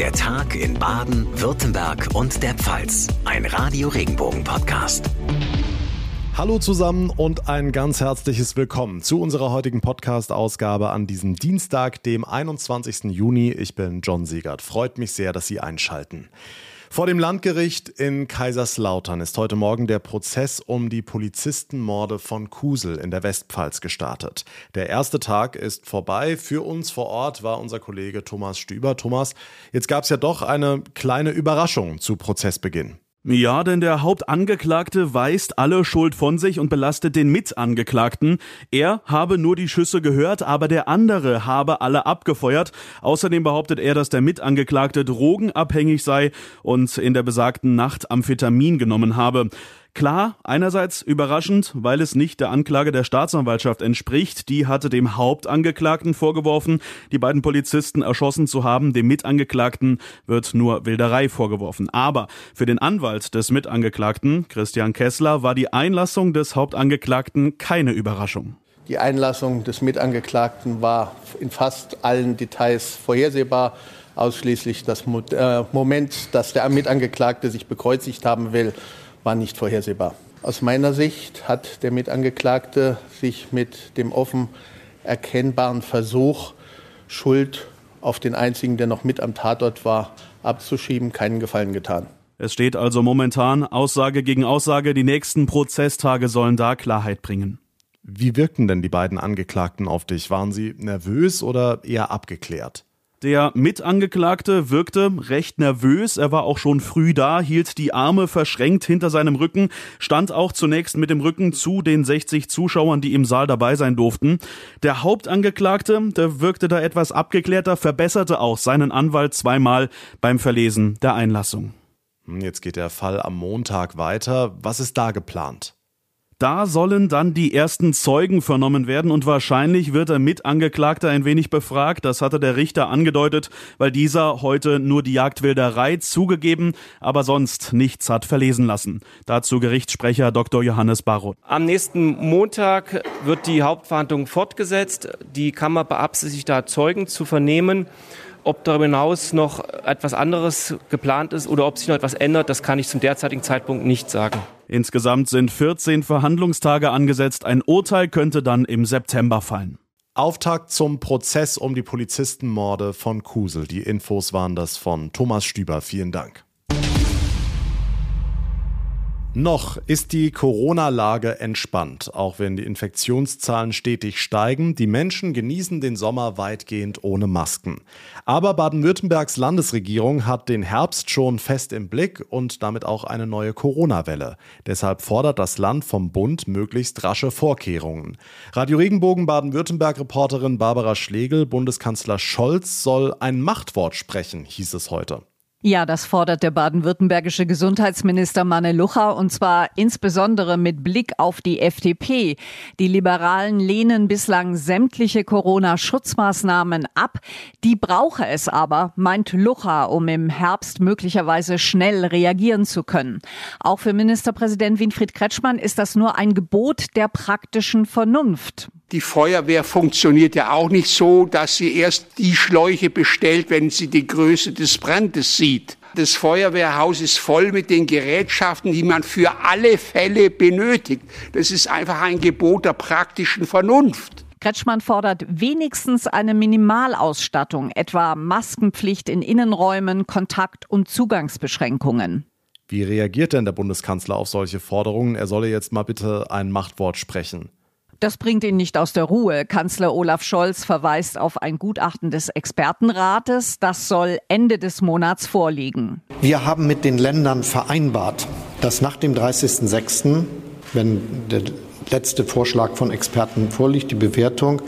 Der Tag in Baden, Württemberg und der Pfalz. Ein Radio Regenbogen Podcast. Hallo zusammen und ein ganz herzliches Willkommen zu unserer heutigen Podcast-Ausgabe an diesem Dienstag, dem 21. Juni. Ich bin John Siegert. Freut mich sehr, dass Sie einschalten. Vor dem Landgericht in Kaiserslautern ist heute Morgen der Prozess um die Polizistenmorde von Kusel in der Westpfalz gestartet. Der erste Tag ist vorbei. Für uns vor Ort war unser Kollege Thomas Stüber. Thomas, jetzt gab es ja doch eine kleine Überraschung zu Prozessbeginn. Ja, denn der Hauptangeklagte weist alle Schuld von sich und belastet den Mitangeklagten. Er habe nur die Schüsse gehört, aber der andere habe alle abgefeuert. Außerdem behauptet er, dass der Mitangeklagte drogenabhängig sei und in der besagten Nacht Amphetamin genommen habe. Klar, einerseits überraschend, weil es nicht der Anklage der Staatsanwaltschaft entspricht. Die hatte dem Hauptangeklagten vorgeworfen, die beiden Polizisten erschossen zu haben. Dem Mitangeklagten wird nur Wilderei vorgeworfen. Aber für den Anwalt des Mitangeklagten, Christian Kessler, war die Einlassung des Hauptangeklagten keine Überraschung. Die Einlassung des Mitangeklagten war in fast allen Details vorhersehbar. Ausschließlich das äh, Moment, dass der Mitangeklagte sich bekreuzigt haben will, war nicht vorhersehbar. Aus meiner Sicht hat der Mitangeklagte sich mit dem offen erkennbaren Versuch, Schuld auf den einzigen, der noch mit am Tatort war, abzuschieben, keinen Gefallen getan. Es steht also momentan Aussage gegen Aussage. Die nächsten Prozesstage sollen da Klarheit bringen. Wie wirkten denn die beiden Angeklagten auf dich? Waren sie nervös oder eher abgeklärt? Der Mitangeklagte wirkte recht nervös. Er war auch schon früh da, hielt die Arme verschränkt hinter seinem Rücken, stand auch zunächst mit dem Rücken zu den 60 Zuschauern, die im Saal dabei sein durften. Der Hauptangeklagte, der wirkte da etwas abgeklärter, verbesserte auch seinen Anwalt zweimal beim Verlesen der Einlassung. Hm, jetzt geht der Fall am Montag weiter. Was ist da geplant? Da sollen dann die ersten Zeugen vernommen werden und wahrscheinlich wird der Mitangeklagte ein wenig befragt. Das hatte der Richter angedeutet, weil dieser heute nur die Jagdwilderei zugegeben, aber sonst nichts hat verlesen lassen. Dazu Gerichtssprecher Dr. Johannes Barroth. Am nächsten Montag wird die Hauptverhandlung fortgesetzt. Die Kammer beabsichtigt da Zeugen zu vernehmen. Ob darüber hinaus noch etwas anderes geplant ist oder ob sich noch etwas ändert, das kann ich zum derzeitigen Zeitpunkt nicht sagen. Insgesamt sind 14 Verhandlungstage angesetzt. Ein Urteil könnte dann im September fallen. Auftakt zum Prozess um die Polizistenmorde von Kusel. Die Infos waren das von Thomas Stüber. Vielen Dank. Noch ist die Corona-Lage entspannt, auch wenn die Infektionszahlen stetig steigen. Die Menschen genießen den Sommer weitgehend ohne Masken. Aber Baden-Württembergs Landesregierung hat den Herbst schon fest im Blick und damit auch eine neue Corona-Welle. Deshalb fordert das Land vom Bund möglichst rasche Vorkehrungen. Radio Regenbogen Baden-Württemberg-Reporterin Barbara Schlegel, Bundeskanzler Scholz soll ein Machtwort sprechen, hieß es heute. Ja, das fordert der baden-württembergische Gesundheitsminister Manne Lucha und zwar insbesondere mit Blick auf die FDP. Die Liberalen lehnen bislang sämtliche Corona-Schutzmaßnahmen ab. Die brauche es aber, meint Lucha, um im Herbst möglicherweise schnell reagieren zu können. Auch für Ministerpräsident Winfried Kretschmann ist das nur ein Gebot der praktischen Vernunft. Die Feuerwehr funktioniert ja auch nicht so, dass sie erst die Schläuche bestellt, wenn sie die Größe des Brandes sieht. Das Feuerwehrhaus ist voll mit den Gerätschaften, die man für alle Fälle benötigt. Das ist einfach ein Gebot der praktischen Vernunft. Kretschmann fordert wenigstens eine Minimalausstattung, etwa Maskenpflicht in Innenräumen, Kontakt- und Zugangsbeschränkungen. Wie reagiert denn der Bundeskanzler auf solche Forderungen? Er solle jetzt mal bitte ein Machtwort sprechen. Das bringt ihn nicht aus der Ruhe. Kanzler Olaf Scholz verweist auf ein Gutachten des Expertenrates. Das soll Ende des Monats vorliegen. Wir haben mit den Ländern vereinbart, dass nach dem 30.06., wenn der letzte Vorschlag von Experten vorliegt, die Bewertung,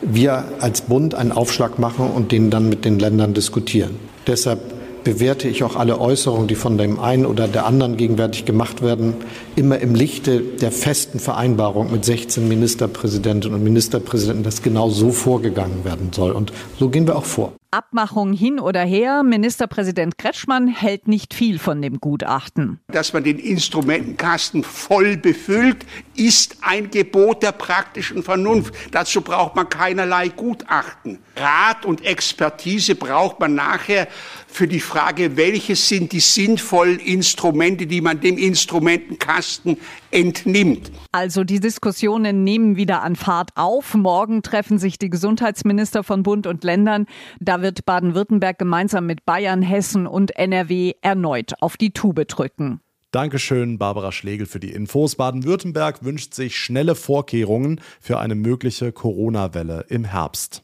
wir als Bund einen Aufschlag machen und den dann mit den Ländern diskutieren. Deshalb bewerte ich auch alle Äußerungen, die von dem einen oder der anderen gegenwärtig gemacht werden, immer im Lichte der festen Vereinbarung mit 16 Ministerpräsidentinnen und Ministerpräsidenten, dass genau so vorgegangen werden soll. Und so gehen wir auch vor. Abmachung hin oder her, Ministerpräsident Kretschmann hält nicht viel von dem Gutachten. Dass man den Instrumentenkasten voll befüllt, ist ein Gebot der praktischen Vernunft. Dazu braucht man keinerlei Gutachten. Rat und Expertise braucht man nachher für die Frage, welches sind die sinnvollen Instrumente, die man dem Instrumentenkasten entnimmt. Also die Diskussionen nehmen wieder an Fahrt auf. Morgen treffen sich die Gesundheitsminister von Bund und Ländern. Da wird Baden-Württemberg gemeinsam mit Bayern, Hessen und NRW erneut auf die Tube drücken. Dankeschön, Barbara Schlegel, für die Infos. Baden-Württemberg wünscht sich schnelle Vorkehrungen für eine mögliche Corona-Welle im Herbst.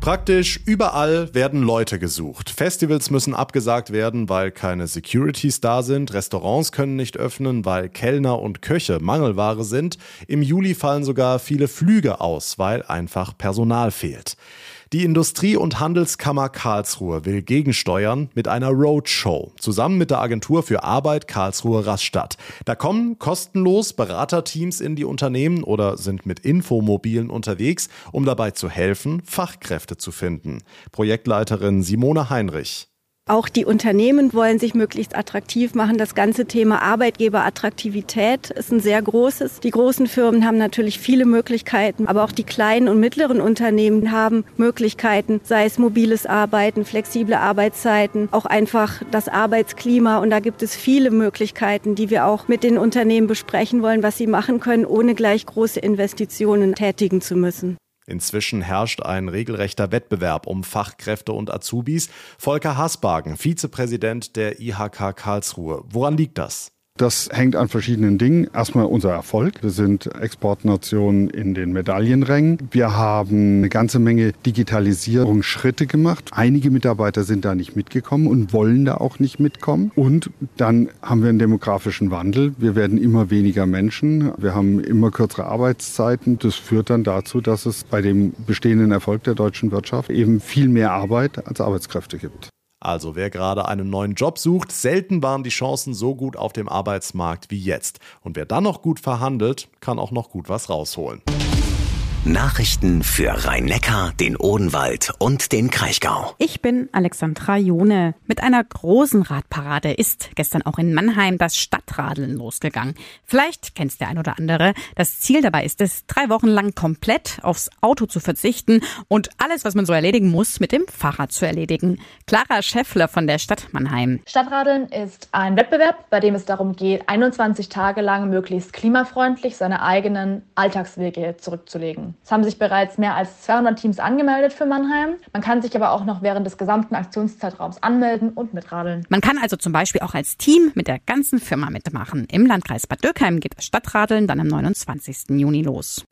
Praktisch überall werden Leute gesucht. Festivals müssen abgesagt werden, weil keine Securities da sind. Restaurants können nicht öffnen, weil Kellner und Köche Mangelware sind. Im Juli fallen sogar viele Flüge aus, weil einfach Personal fehlt. Die Industrie- und Handelskammer Karlsruhe will gegensteuern mit einer Roadshow zusammen mit der Agentur für Arbeit Karlsruhe Rastatt. Da kommen kostenlos Beraterteams in die Unternehmen oder sind mit Infomobilen unterwegs, um dabei zu helfen, Fachkräfte zu finden. Projektleiterin Simone Heinrich. Auch die Unternehmen wollen sich möglichst attraktiv machen. Das ganze Thema Arbeitgeberattraktivität ist ein sehr großes. Die großen Firmen haben natürlich viele Möglichkeiten, aber auch die kleinen und mittleren Unternehmen haben Möglichkeiten, sei es mobiles Arbeiten, flexible Arbeitszeiten, auch einfach das Arbeitsklima. Und da gibt es viele Möglichkeiten, die wir auch mit den Unternehmen besprechen wollen, was sie machen können, ohne gleich große Investitionen tätigen zu müssen. Inzwischen herrscht ein regelrechter Wettbewerb um Fachkräfte und Azubis. Volker Hasbagen, Vizepräsident der IHK Karlsruhe. Woran liegt das? Das hängt an verschiedenen Dingen. Erstmal unser Erfolg. Wir sind Exportnation in den Medaillenrängen. Wir haben eine ganze Menge Digitalisierungsschritte gemacht. Einige Mitarbeiter sind da nicht mitgekommen und wollen da auch nicht mitkommen. Und dann haben wir einen demografischen Wandel. Wir werden immer weniger Menschen. Wir haben immer kürzere Arbeitszeiten. Das führt dann dazu, dass es bei dem bestehenden Erfolg der deutschen Wirtschaft eben viel mehr Arbeit als Arbeitskräfte gibt. Also wer gerade einen neuen Job sucht, selten waren die Chancen so gut auf dem Arbeitsmarkt wie jetzt. Und wer dann noch gut verhandelt, kann auch noch gut was rausholen. Nachrichten für Rhein-Neckar, den Odenwald und den Kraichgau. Ich bin Alexandra Jone. Mit einer großen Radparade ist gestern auch in Mannheim das Stadtradeln losgegangen. Vielleicht kennst der ein oder andere. Das Ziel dabei ist es, drei Wochen lang komplett aufs Auto zu verzichten und alles, was man so erledigen muss, mit dem Fahrrad zu erledigen. Clara Schäffler von der Stadt Mannheim. Stadtradeln ist ein Wettbewerb, bei dem es darum geht, 21 Tage lang möglichst klimafreundlich seine eigenen Alltagswege zurückzulegen. Es haben sich bereits mehr als 200 Teams angemeldet für Mannheim. Man kann sich aber auch noch während des gesamten Aktionszeitraums anmelden und mitradeln. Man kann also zum Beispiel auch als Team mit der ganzen Firma mitmachen. Im Landkreis Bad Dürkheim geht das Stadtradeln dann am 29. Juni los.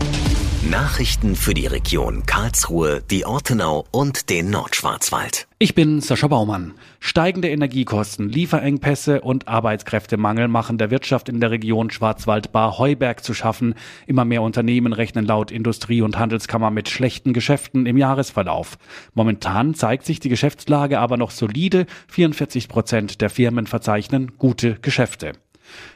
Nachrichten für die Region Karlsruhe, die Ortenau und den Nordschwarzwald. Ich bin Sascha Baumann. Steigende Energiekosten, Lieferengpässe und Arbeitskräftemangel machen der Wirtschaft in der Region Schwarzwald-Bar-Heuberg zu schaffen. Immer mehr Unternehmen rechnen laut Industrie- und Handelskammer mit schlechten Geschäften im Jahresverlauf. Momentan zeigt sich die Geschäftslage aber noch solide. 44 Prozent der Firmen verzeichnen gute Geschäfte.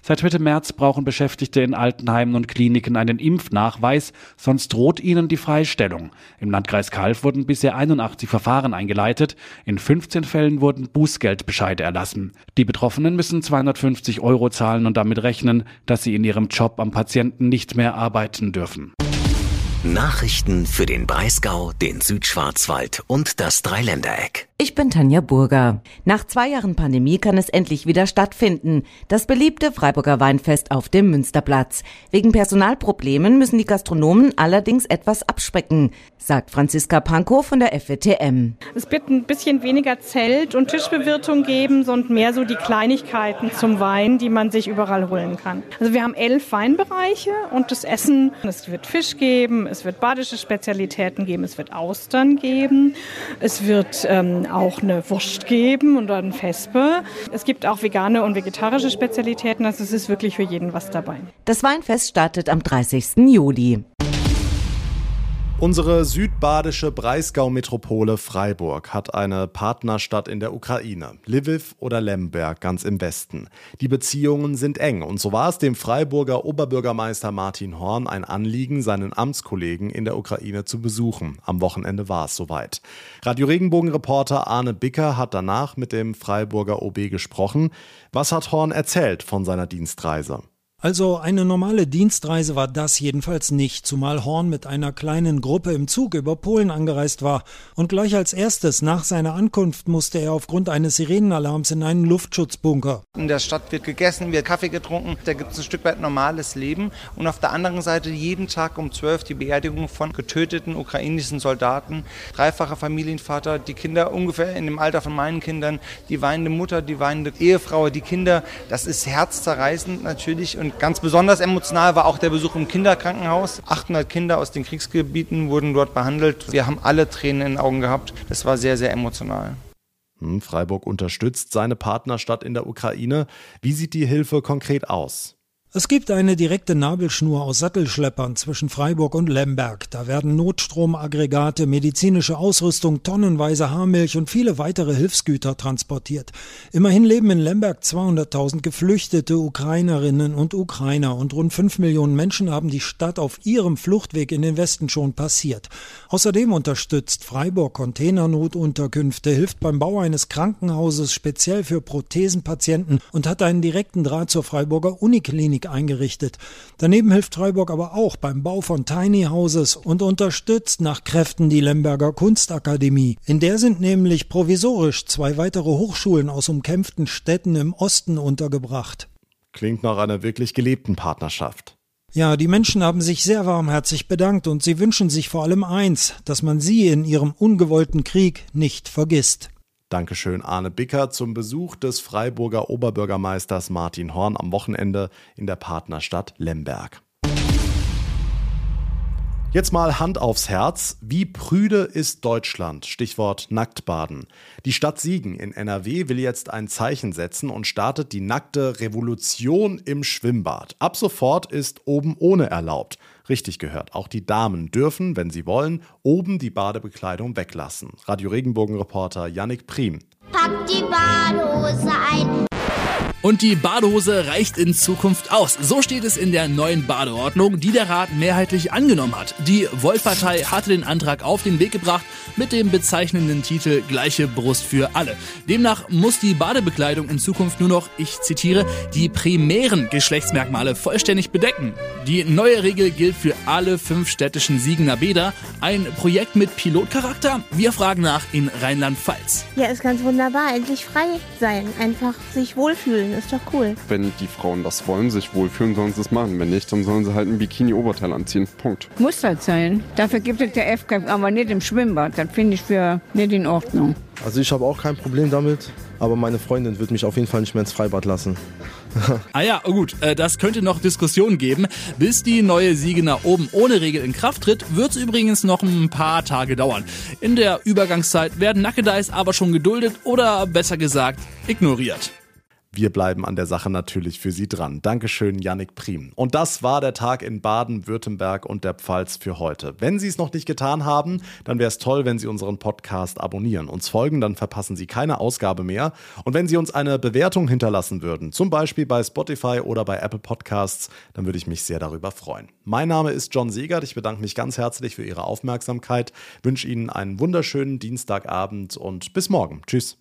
Seit Mitte März brauchen Beschäftigte in Altenheimen und Kliniken einen Impfnachweis, sonst droht ihnen die Freistellung. Im Landkreis Kalf wurden bisher 81 Verfahren eingeleitet. In 15 Fällen wurden Bußgeldbescheide erlassen. Die Betroffenen müssen 250 Euro zahlen und damit rechnen, dass sie in ihrem Job am Patienten nicht mehr arbeiten dürfen. Nachrichten für den Breisgau, den Südschwarzwald und das Dreiländereck. Ich bin Tanja Burger. Nach zwei Jahren Pandemie kann es endlich wieder stattfinden. Das beliebte Freiburger Weinfest auf dem Münsterplatz. Wegen Personalproblemen müssen die Gastronomen allerdings etwas abspecken, sagt Franziska Pankow von der FWTM. Es wird ein bisschen weniger Zelt- und Tischbewirtung geben, sondern mehr so die Kleinigkeiten zum Wein, die man sich überall holen kann. Also wir haben elf Weinbereiche und das Essen, es wird Fisch geben, es wird badische Spezialitäten geben, es wird Austern geben, es wird ähm, auch eine Wurst geben und ein Vespe. Es gibt auch vegane und vegetarische Spezialitäten, also es ist wirklich für jeden was dabei. Das Weinfest startet am 30. Juli. Unsere südbadische Breisgau-Metropole Freiburg hat eine Partnerstadt in der Ukraine, Lviv oder Lemberg ganz im Westen. Die Beziehungen sind eng und so war es dem Freiburger Oberbürgermeister Martin Horn ein Anliegen, seinen Amtskollegen in der Ukraine zu besuchen. Am Wochenende war es soweit. Radio Regenbogen-Reporter Arne Bicker hat danach mit dem Freiburger OB gesprochen. Was hat Horn erzählt von seiner Dienstreise? Also eine normale Dienstreise war das jedenfalls nicht, zumal Horn mit einer kleinen Gruppe im Zug über Polen angereist war. Und gleich als erstes nach seiner Ankunft musste er aufgrund eines Sirenenalarms in einen Luftschutzbunker. In der Stadt wird gegessen, wird Kaffee getrunken, da gibt es ein Stück weit normales Leben. Und auf der anderen Seite jeden Tag um 12 die Beerdigung von getöteten ukrainischen Soldaten. Dreifacher Familienvater, die Kinder ungefähr in dem Alter von meinen Kindern, die weinende Mutter, die weinende Ehefrau, die Kinder. Das ist herzzerreißend natürlich und ganz besonders emotional war auch der Besuch im Kinderkrankenhaus. 800 Kinder aus den Kriegsgebieten wurden dort behandelt. Wir haben alle Tränen in den Augen gehabt. Das war sehr, sehr emotional. Hm, Freiburg unterstützt seine Partnerstadt in der Ukraine. Wie sieht die Hilfe konkret aus? Es gibt eine direkte Nabelschnur aus Sattelschleppern zwischen Freiburg und Lemberg. Da werden Notstromaggregate, medizinische Ausrüstung, tonnenweise Haarmilch und viele weitere Hilfsgüter transportiert. Immerhin leben in Lemberg 200.000 geflüchtete Ukrainerinnen und Ukrainer und rund 5 Millionen Menschen haben die Stadt auf ihrem Fluchtweg in den Westen schon passiert. Außerdem unterstützt Freiburg Containernotunterkünfte, hilft beim Bau eines Krankenhauses speziell für Prothesenpatienten und hat einen direkten Draht zur Freiburger Uniklinik Klinik eingerichtet. Daneben hilft Freiburg aber auch beim Bau von Tiny Houses und unterstützt nach Kräften die Lemberger Kunstakademie. In der sind nämlich provisorisch zwei weitere Hochschulen aus umkämpften Städten im Osten untergebracht. Klingt nach einer wirklich gelebten Partnerschaft. Ja, die Menschen haben sich sehr warmherzig bedankt und sie wünschen sich vor allem eins, dass man sie in ihrem ungewollten Krieg nicht vergisst. Dankeschön, Arne Bicker, zum Besuch des Freiburger Oberbürgermeisters Martin Horn am Wochenende in der Partnerstadt Lemberg. Jetzt mal Hand aufs Herz. Wie prüde ist Deutschland? Stichwort Nacktbaden. Die Stadt Siegen in NRW will jetzt ein Zeichen setzen und startet die nackte Revolution im Schwimmbad. Ab sofort ist oben ohne erlaubt. Richtig gehört. Auch die Damen dürfen, wenn sie wollen, oben die Badebekleidung weglassen. Radio Regenbogen-Reporter Yannick Prim. Pack die Badehose ein. Und die Badehose reicht in Zukunft aus. So steht es in der neuen Badeordnung, die der Rat mehrheitlich angenommen hat. Die Volt-Partei hatte den Antrag auf den Weg gebracht mit dem bezeichnenden Titel Gleiche Brust für alle. Demnach muss die Badebekleidung in Zukunft nur noch, ich zitiere, die primären Geschlechtsmerkmale vollständig bedecken. Die neue Regel gilt für alle fünf städtischen Siegener Bäder. Ein Projekt mit Pilotcharakter? Wir fragen nach in Rheinland-Pfalz. Ja, ist ganz wunderbar. Endlich frei sein. Einfach sich wohlfühlen wohlfühlen, ist doch cool. Wenn die Frauen das wollen, sich wohlfühlen, sollen sie es machen. Wenn nicht, dann sollen sie halt ein Bikini-Oberteil anziehen. Punkt. Muss das sein. Dafür gibt es der FK, aber nicht im Schwimmbad. Das finde ich für nicht in Ordnung. Also ich habe auch kein Problem damit, aber meine Freundin wird mich auf jeden Fall nicht mehr ins Freibad lassen. ah ja, gut, äh, das könnte noch Diskussionen geben. Bis die neue Siege nach oben ohne Regel in Kraft tritt, wird es übrigens noch ein paar Tage dauern. In der Übergangszeit werden Nackedeis aber schon geduldet oder besser gesagt ignoriert. Wir bleiben an der Sache natürlich für Sie dran. Dankeschön, Yannick Prim. Und das war der Tag in Baden, Württemberg und der Pfalz für heute. Wenn Sie es noch nicht getan haben, dann wäre es toll, wenn Sie unseren Podcast abonnieren, uns folgen, dann verpassen Sie keine Ausgabe mehr. Und wenn Sie uns eine Bewertung hinterlassen würden, zum Beispiel bei Spotify oder bei Apple Podcasts, dann würde ich mich sehr darüber freuen. Mein Name ist John Segert. Ich bedanke mich ganz herzlich für Ihre Aufmerksamkeit, wünsche Ihnen einen wunderschönen Dienstagabend und bis morgen. Tschüss.